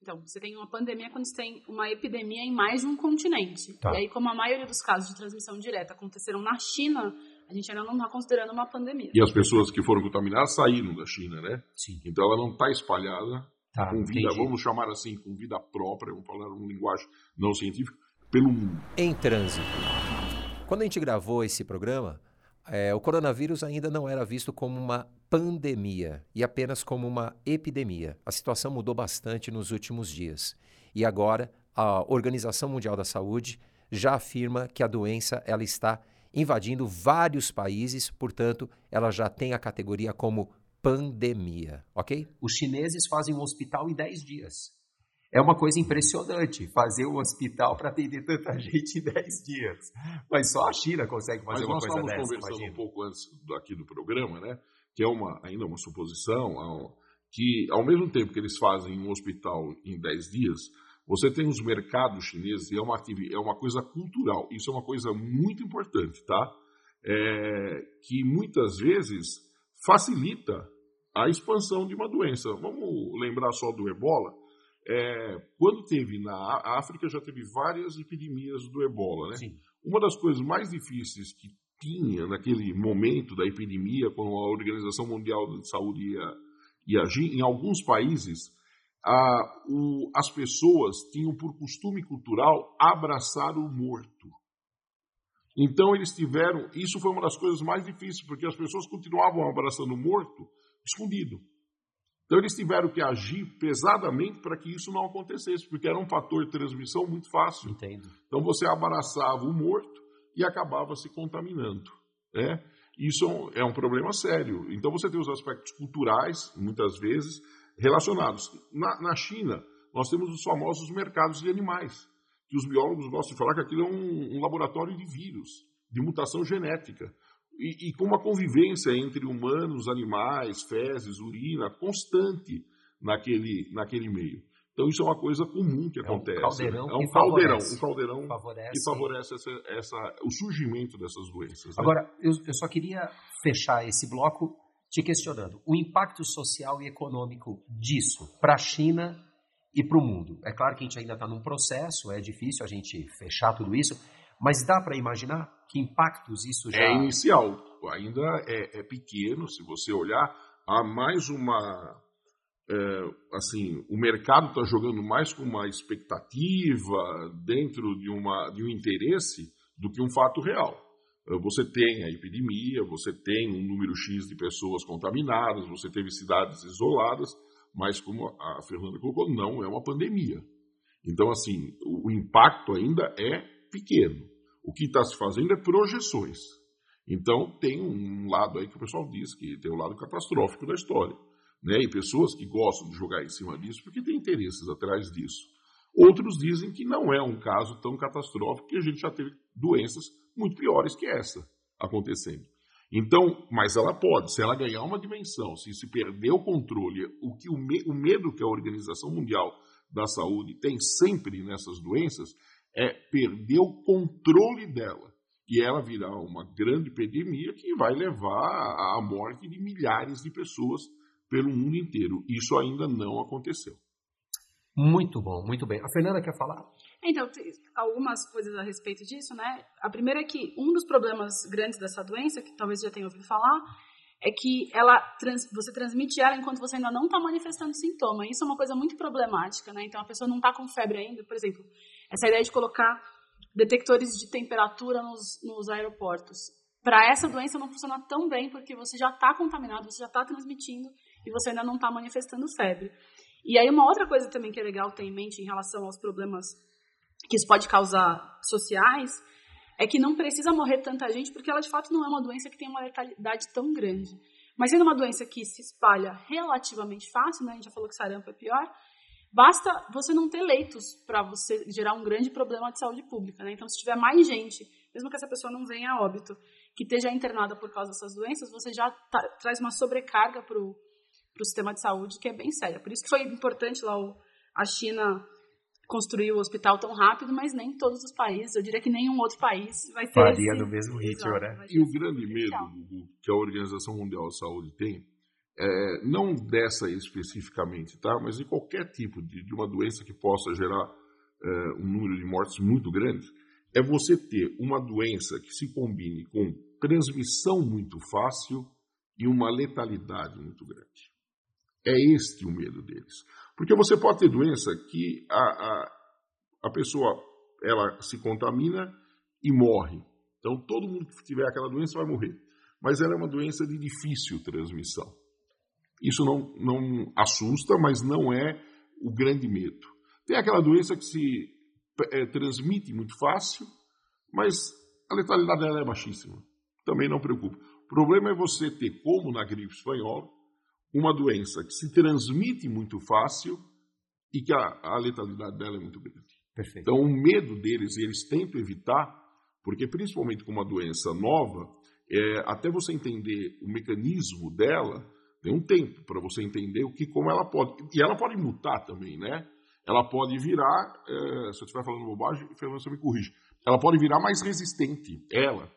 Então, você tem uma pandemia quando você tem uma epidemia em mais de um continente. Tá. E aí, como a maioria dos casos de transmissão direta aconteceram na China, a gente ainda não está considerando uma pandemia. E as pessoas que foram contaminadas saíram da China, né? Sim. Então ela não está espalhada tá, com vida, entendi. vamos chamar assim, com vida própria, vamos falar uma linguagem não científica, pelo mundo. Em trânsito. Quando a gente gravou esse programa, é, o coronavírus ainda não era visto como uma pandemia e apenas como uma epidemia. A situação mudou bastante nos últimos dias. E agora, a Organização Mundial da Saúde já afirma que a doença ela está invadindo vários países, portanto, ela já tem a categoria como pandemia, ok? Os chineses fazem um hospital em 10 dias. É uma coisa impressionante fazer um hospital para atender tanta gente em 10 dias. Mas só a China consegue fazer Mas uma coisa dessa. Nós estávamos conversando imagina. um pouco antes aqui do programa, né? Que é uma, ainda uma suposição, que ao mesmo tempo que eles fazem um hospital em 10 dias, você tem os mercados chineses e é uma, é uma coisa cultural. Isso é uma coisa muito importante, tá? É, que muitas vezes facilita a expansão de uma doença. Vamos lembrar só do ebola. É, quando teve na África, já teve várias epidemias do ebola. Né? Sim. Uma das coisas mais difíceis que tinha naquele momento da epidemia, quando a Organização Mundial de Saúde ia, ia agir, em alguns países, a, o, as pessoas tinham por costume cultural abraçar o morto. Então eles tiveram, isso foi uma das coisas mais difíceis, porque as pessoas continuavam abraçando o morto escondido. Então eles tiveram que agir pesadamente para que isso não acontecesse, porque era um fator de transmissão muito fácil. Entendo. Então você abraçava o morto e acabava se contaminando. Né? Isso é um problema sério. Então você tem os aspectos culturais, muitas vezes, relacionados. Na, na China, nós temos os famosos mercados de animais, que os biólogos gostam de falar que aquilo é um, um laboratório de vírus, de mutação genética. E, e, com uma convivência entre humanos, animais, fezes, urina, constante naquele, naquele meio. Então isso é uma coisa comum que acontece. É um caldeirão, é um que caldeirão, favorece. um caldeirão favorece. que favorece essa, essa, o surgimento dessas doenças. né? Agora, eu, eu só queria fechar esse bloco te questionando o impacto social e econômico disso para a China e para o mundo. É claro que a gente ainda está num processo, é difícil a gente fechar tudo isso, mas dá para imaginar que impactos isso já... É inicial, ainda é, é pequeno, se você olhar, há mais uma... É, assim, o mercado está jogando mais com uma expectativa dentro de, uma, de um interesse do que um fato real. Você tem a epidemia, você tem um número X de pessoas contaminadas, você teve cidades isoladas, mas como a Fernanda colocou, não é uma pandemia. Então, assim, o impacto ainda é pequeno. O que está se fazendo é projeções. Então, tem um lado aí que o pessoal diz que tem o um lado catastrófico da história. Né? E pessoas que gostam de jogar em cima disso porque tem interesses atrás disso. Outros dizem que não é um caso tão catastrófico que a gente já teve doenças muito piores que essa acontecendo. Então, mas ela pode, se ela ganhar uma dimensão, se se perder o controle, o que o, me, o medo que a Organização Mundial da Saúde tem sempre nessas doenças é perder o controle dela e ela virar uma grande epidemia que vai levar à morte de milhares de pessoas pelo mundo inteiro. Isso ainda não aconteceu. Muito bom, muito bem. A Fernanda quer falar? Então, algumas coisas a respeito disso, né? A primeira é que um dos problemas grandes dessa doença, que talvez já tenha ouvido falar, é que ela trans, você transmite ela enquanto você ainda não está manifestando sintoma. Isso é uma coisa muito problemática, né? Então a pessoa não está com febre ainda, por exemplo, essa ideia de colocar detectores de temperatura nos, nos aeroportos. Para essa doença não funciona tão bem porque você já está contaminado, você já está transmitindo e você ainda não está manifestando febre. E aí uma outra coisa também que é legal ter em mente em relação aos problemas que isso pode causar sociais é que não precisa morrer tanta gente porque ela de fato não é uma doença que tem uma letalidade tão grande. Mas sendo uma doença que se espalha relativamente fácil, né? A gente já falou que sarampo é pior. Basta você não ter leitos para você gerar um grande problema de saúde pública, né? Então, se tiver mais gente, mesmo que essa pessoa não venha a óbito, que esteja internada por causa dessas doenças, você já tá, traz uma sobrecarga para o sistema de saúde que é bem séria. Por isso que foi importante lá o, a China construir o hospital tão rápido, mas nem todos os países, eu diria que nenhum outro país vai ter Faria esse, no mesmo ritmo, né? E o esse grande medo que a Organização Mundial de Saúde tem, é, não dessa especificamente, tá? mas de qualquer tipo de, de uma doença que possa gerar é, um número de mortes muito grande, é você ter uma doença que se combine com transmissão muito fácil e uma letalidade muito grande. É este o medo deles. Porque você pode ter doença que a, a, a pessoa ela se contamina e morre. Então todo mundo que tiver aquela doença vai morrer. Mas ela é uma doença de difícil transmissão. Isso não, não assusta, mas não é o grande medo. Tem aquela doença que se é, transmite muito fácil, mas a letalidade dela é baixíssima. Também não preocupa. O problema é você ter, como na gripe espanhola, uma doença que se transmite muito fácil e que a, a letalidade dela é muito grande. Perfeito. Então, o medo deles, e eles tentam evitar, porque principalmente com uma doença nova, é, até você entender o mecanismo dela, tem um tempo para você entender o que, como ela pode. E ela pode mutar também, né? Ela pode virar, é, se eu estiver falando bobagem, Fernando, você me corrige. Ela pode virar mais resistente, ela.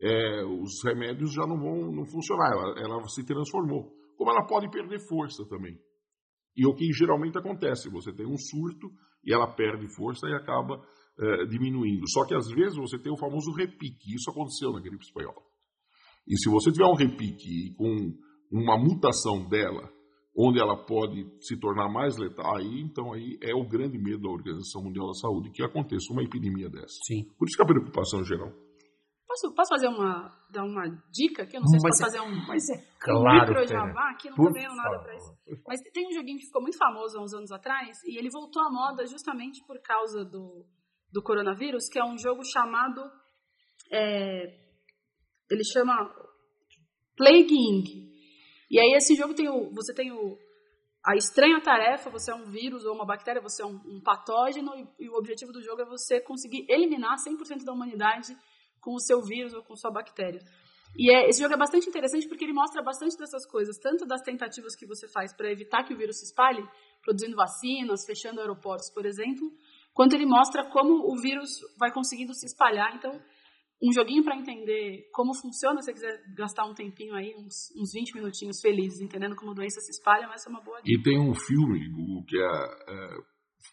É, os remédios já não vão não funcionar, ela, ela se transformou. Como ela pode perder força também. E o que geralmente acontece, você tem um surto e ela perde força e acaba é, diminuindo. Só que às vezes você tem o famoso repique. Isso aconteceu na gripe espanhola. E se você tiver um repique com uma mutação dela, onde ela pode se tornar mais letal, aí então aí é o grande medo da Organização Mundial da Saúde que aconteça uma epidemia dessa. Sim. Por isso que a preocupação geral. Posso, posso fazer uma, dar uma dica aqui? Eu não sei Mas se posso é- fazer um, Mas é um claro, micro Fernanda. jabá aqui, não tô ganhando nada pra isso. Mas tem um joguinho que ficou muito famoso há uns anos atrás e ele voltou à moda justamente por causa do, do coronavírus, que é um jogo chamado. é, ele chama Plague Inc. E aí esse jogo tem o. Você tem o. A estranha tarefa, você é um vírus ou uma bactéria, você é um, um patógeno, e, e o objetivo do jogo é você conseguir eliminar 100% da humanidade com o seu vírus ou com sua bactéria. E é, esse jogo é bastante interessante porque ele mostra bastante dessas coisas, tanto das tentativas que você faz para evitar que o vírus se espalhe, produzindo vacinas, fechando aeroportos, por exemplo, quanto ele mostra como o vírus vai conseguindo se espalhar. Então, um joguinho para entender como funciona, se você quiser gastar um tempinho aí, uns, uns 20 minutinhos felizes, entendendo como a doença se espalha, vai ser uma boa dica. E tem um filme que é, é,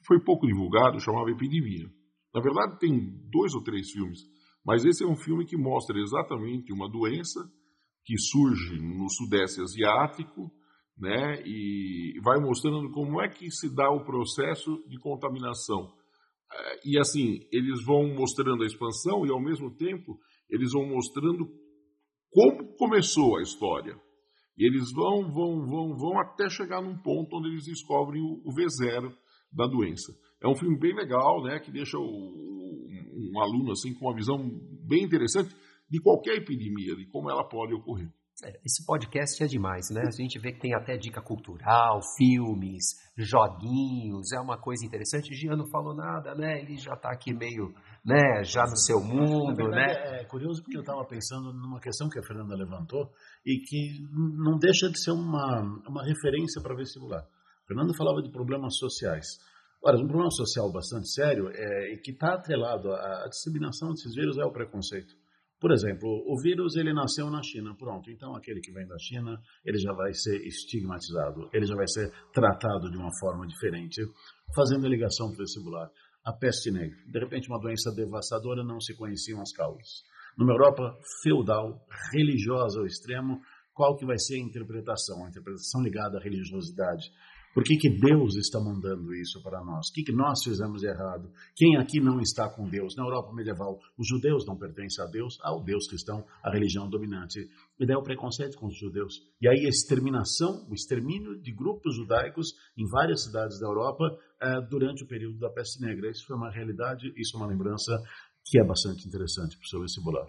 foi pouco divulgado, chamava Epidemia. Na verdade, tem dois ou três filmes, mas esse é um filme que mostra exatamente uma doença que surge no Sudeste Asiático, né, e vai mostrando como é que se dá o processo de contaminação. Eh, E assim, eles vão mostrando a expansão e ao mesmo tempo eles vão mostrando como começou a história. E eles vão, vão, vão, vão até chegar num ponto onde eles descobrem o, o V0 da doença. É um filme bem legal, né, que deixa o, um, aluno assim com uma visão bem interessante de qualquer epidemia, de como ela pode ocorrer. É, Esse podcast é demais, né? A gente vê que tem até dica cultural, filmes, joguinhos, é uma coisa interessante. O Gian não falou nada, né? Ele já está aqui meio, né, já no seu mundo, verdade, né? é curioso porque eu estava pensando numa questão que a Fernanda levantou e que não deixa de ser uma, uma referência para vestibular. A Fernanda falava de problemas sociais. Ora, um problema social bastante sério é, que está atrelado à, à disseminação desses vírus é o preconceito. Por exemplo, o vírus ele nasceu na China, pronto. Então aquele que vem da China ele já vai ser estigmatizado, ele já vai ser tratado de uma forma diferente, fazendo ligação para o vestibular. A peste negra, de repente uma doença devastadora, não se conheciam as causas. Numa Europa feudal, religiosa ao extremo, qual que vai ser a interpretação? A interpretação ligada à religiosidade. Por que, que Deus está mandando isso para nós? O que, que nós fizemos de errado? Quem aqui não está com Deus? Na Europa medieval, os judeus não pertencem a Deus, ao Deus cristão, a religião dominante. E daí o preconceito com os judeus. E aí a exterminação, o extermínio de grupos judaicos em várias cidades da Europa eh, durante o período da peste negra. Isso foi uma realidade, isso é uma lembrança que é bastante interessante para o seu vestibular.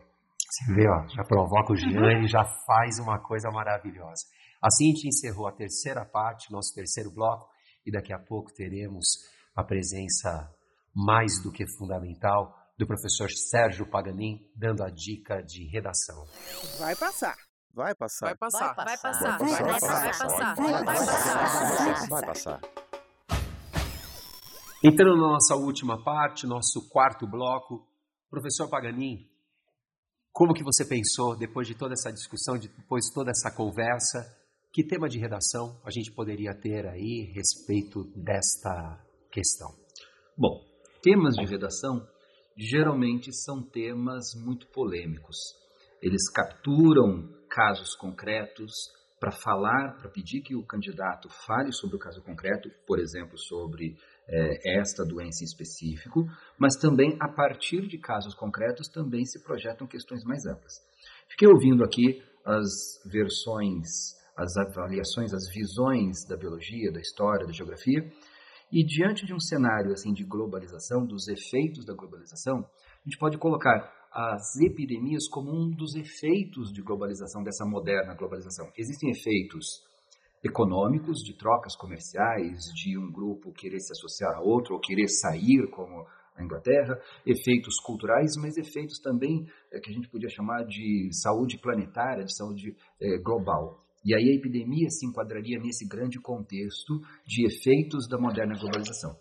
Você vê, ó, já provoca o Gian e já faz uma coisa maravilhosa. Assim a gente encerrou a terceira parte, nosso terceiro bloco, e daqui a pouco teremos a presença mais do que fundamental do professor Sérgio Paganin, dando a dica de redação. Vai passar. Vai passar. Vai passar. Vai passar. Vai Vai passar. passar. Vai Vai passar. Vai passar. Entrando na nossa última parte, nosso quarto bloco, professor Paganin, como que você pensou, depois de toda essa discussão, depois de toda essa conversa, que tema de redação a gente poderia ter aí respeito desta questão? Bom, temas de redação geralmente são temas muito polêmicos. Eles capturam casos concretos para falar, para pedir que o candidato fale sobre o caso concreto, por exemplo, sobre eh, esta doença em específico, mas também a partir de casos concretos também se projetam questões mais amplas. Fiquei ouvindo aqui as versões, as avaliações, as visões da biologia, da história, da geografia, e diante de um cenário assim de globalização, dos efeitos da globalização, a gente pode colocar as epidemias como um dos efeitos de globalização, dessa moderna globalização. Existem efeitos econômicos, de trocas comerciais, de um grupo querer se associar a outro ou querer sair, como a Inglaterra, efeitos culturais, mas efeitos também é, que a gente podia chamar de saúde planetária, de saúde é, global. E aí a epidemia se enquadraria nesse grande contexto de efeitos da moderna globalização.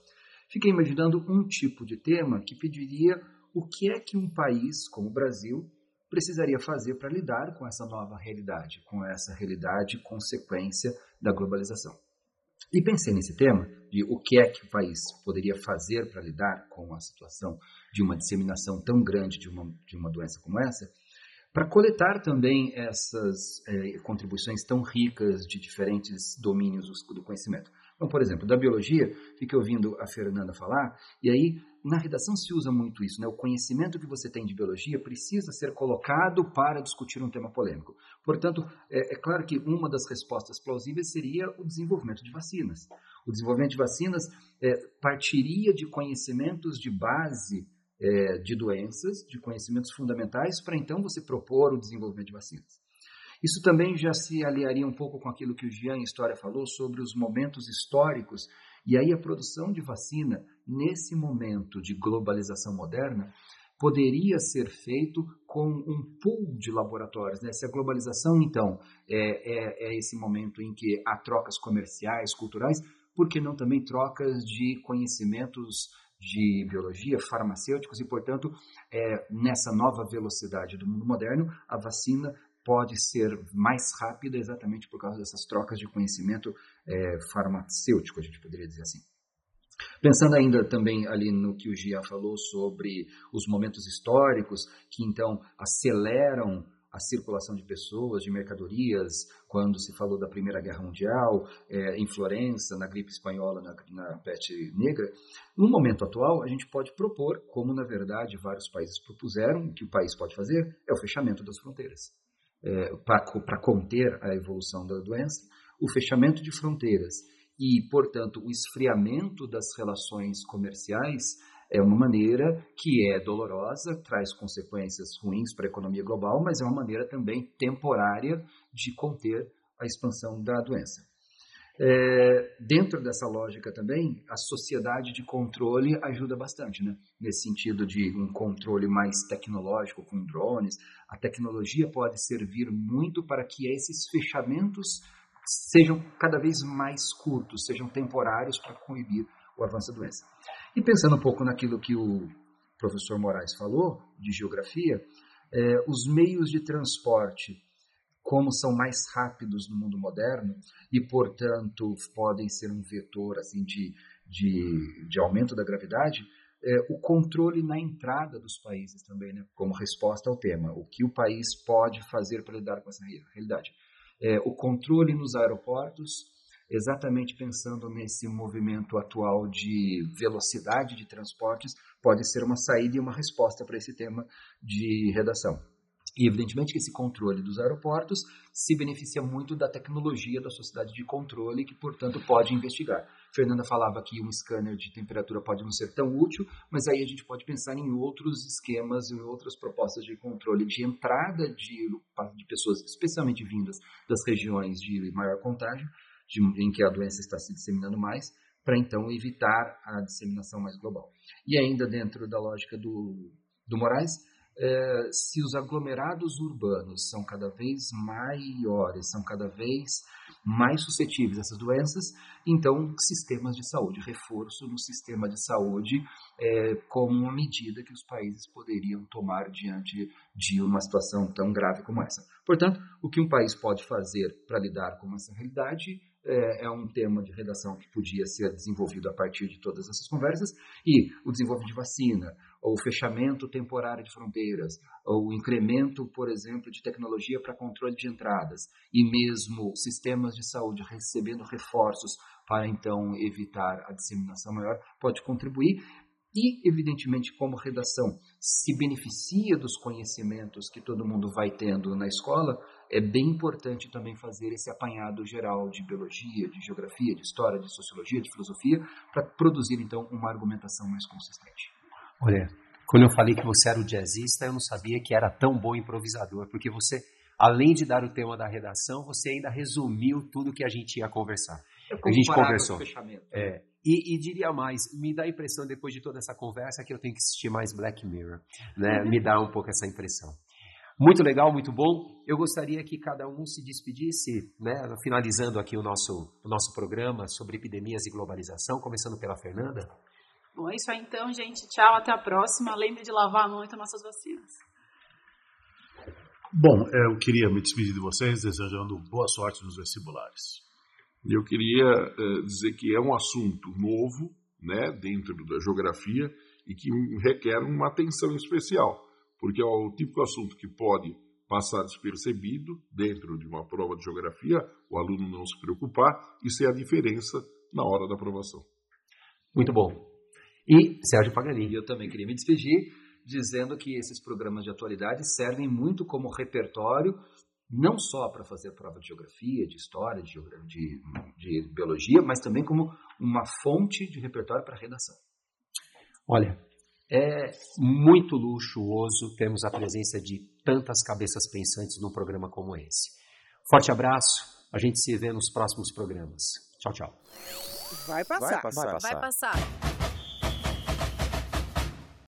Fiquei imaginando um tipo de tema que pediria o que é que um país como o Brasil precisaria fazer para lidar com essa nova realidade, com essa realidade consequência da globalização. E pensei nesse tema de o que é que o país poderia fazer para lidar com a situação de uma disseminação tão grande de uma, de uma doença como essa, para coletar também essas é, contribuições tão ricas de diferentes domínios do conhecimento. Então, por exemplo, da biologia, fiquei ouvindo a Fernanda falar, e aí na redação se usa muito isso, né? O conhecimento que você tem de biologia precisa ser colocado para discutir um tema polêmico. Portanto, é, é claro que uma das respostas plausíveis seria o desenvolvimento de vacinas. O desenvolvimento de vacinas é, partiria de conhecimentos de base é, de doenças, de conhecimentos fundamentais, para então você propor o desenvolvimento de vacinas. Isso também já se aliaria um pouco com aquilo que o Jean História falou sobre os momentos históricos. E aí a produção de vacina, nesse momento de globalização moderna, poderia ser feito com um pool de laboratórios. Né? Se a globalização, então, é, é, é esse momento em que há trocas comerciais, culturais, por que não também trocas de conhecimentos de biologia, farmacêuticos e, portanto, é, nessa nova velocidade do mundo moderno, a vacina pode ser mais rápida exatamente por causa dessas trocas de conhecimento é, farmacêutico, a gente poderia dizer assim. Pensando ainda também ali no que o Gia falou sobre os momentos históricos que então aceleram a circulação de pessoas, de mercadorias, quando se falou da Primeira Guerra Mundial, é, em Florença, na gripe espanhola, na, na peste negra. No momento atual, a gente pode propor, como na verdade vários países propuseram, que o país pode fazer, é o fechamento das fronteiras é, para conter a evolução da doença, o fechamento de fronteiras e, portanto, o esfriamento das relações comerciais é uma maneira que é dolorosa, traz consequências ruins para a economia global, mas é uma maneira também temporária de conter a expansão da doença. É, dentro dessa lógica também, a sociedade de controle ajuda bastante, né? Nesse sentido de um controle mais tecnológico com drones, a tecnologia pode servir muito para que esses fechamentos sejam cada vez mais curtos, sejam temporários para coibir o avanço da doença. E pensando um pouco naquilo que o professor Moraes falou de geografia, é, os meios de transporte como são mais rápidos no mundo moderno e, portanto, podem ser um vetor assim de, de, de aumento da gravidade, é, o controle na entrada dos países também, né, como resposta ao tema. O que o país pode fazer para lidar com essa realidade. É, o controle nos aeroportos, exatamente pensando nesse movimento atual de velocidade de transportes, pode ser uma saída e uma resposta para esse tema de redação. E evidentemente que esse controle dos aeroportos se beneficia muito da tecnologia da sociedade de controle, que portanto pode investigar. Fernanda falava que um scanner de temperatura pode não ser tão útil, mas aí a gente pode pensar em outros esquemas e outras propostas de controle de entrada de, de pessoas, especialmente vindas das regiões de maior contágio, de, em que a doença está se disseminando mais, para então evitar a disseminação mais global. E ainda dentro da lógica do, do Moraes, é, se os aglomerados urbanos são cada vez maiores, são cada vez mais suscetíveis a essas doenças, então sistemas de saúde, reforço no sistema de saúde é, como uma medida que os países poderiam tomar diante de uma situação tão grave como essa. Portanto, o que um país pode fazer para lidar com essa realidade é, é, um tema de redação que podia ser desenvolvido a partir de todas essas conversas, e o desenvolvimento de vacina, ou o fechamento temporário de fronteiras, ou o incremento, por exemplo, de tecnologia para controle de entradas, e mesmo sistemas de saúde recebendo reforços para então evitar a disseminação maior, pode contribuir. E, evidentemente, como redação se beneficia dos conhecimentos que todo mundo vai tendo na escola, é bem importante também fazer esse apanhado geral de biologia, de geografia, de história, de sociologia, de filosofia, para produzir, então, uma argumentação mais consistente. Olha, quando eu falei que você era o jazzista, eu não sabia que era tão bom improvisador, porque você além de dar o tema da redação, você ainda resumiu tudo que a gente ia conversar. A gente conversou. É, e, e, diria mais, me dá a impressão, depois de toda essa conversa, que eu tenho que assistir mais Black Mirror. Né? Me dá um pouco essa impressão. Muito legal, muito bom. Eu gostaria que cada um se despedisse, né? finalizando aqui o nosso, o nosso programa sobre epidemias e globalização, começando pela Fernanda. Bom, é isso aí então, gente. Tchau, até a próxima. Lembre de lavar a mão e tomar suas vacinas. Bom, eu queria me despedir de vocês desejando boa sorte nos vestibulares. Eu queria uh, dizer que é um assunto novo, né, dentro da geografia e que requer uma atenção especial, porque é o típico assunto que pode passar despercebido dentro de uma prova de geografia, o aluno não se preocupar e ser a diferença na hora da aprovação. Muito bom. E Sérgio Paganini. Eu também queria me despedir dizendo que esses programas de atualidade servem muito como repertório não só para fazer prova de geografia, de história, de, de, de biologia, mas também como uma fonte de repertório para redação. Olha, é muito luxuoso termos a presença de tantas cabeças pensantes num programa como esse. Forte abraço, a gente se vê nos próximos programas. Tchau, tchau. Vai passar. Vai passar. Vai passar. Vai passar.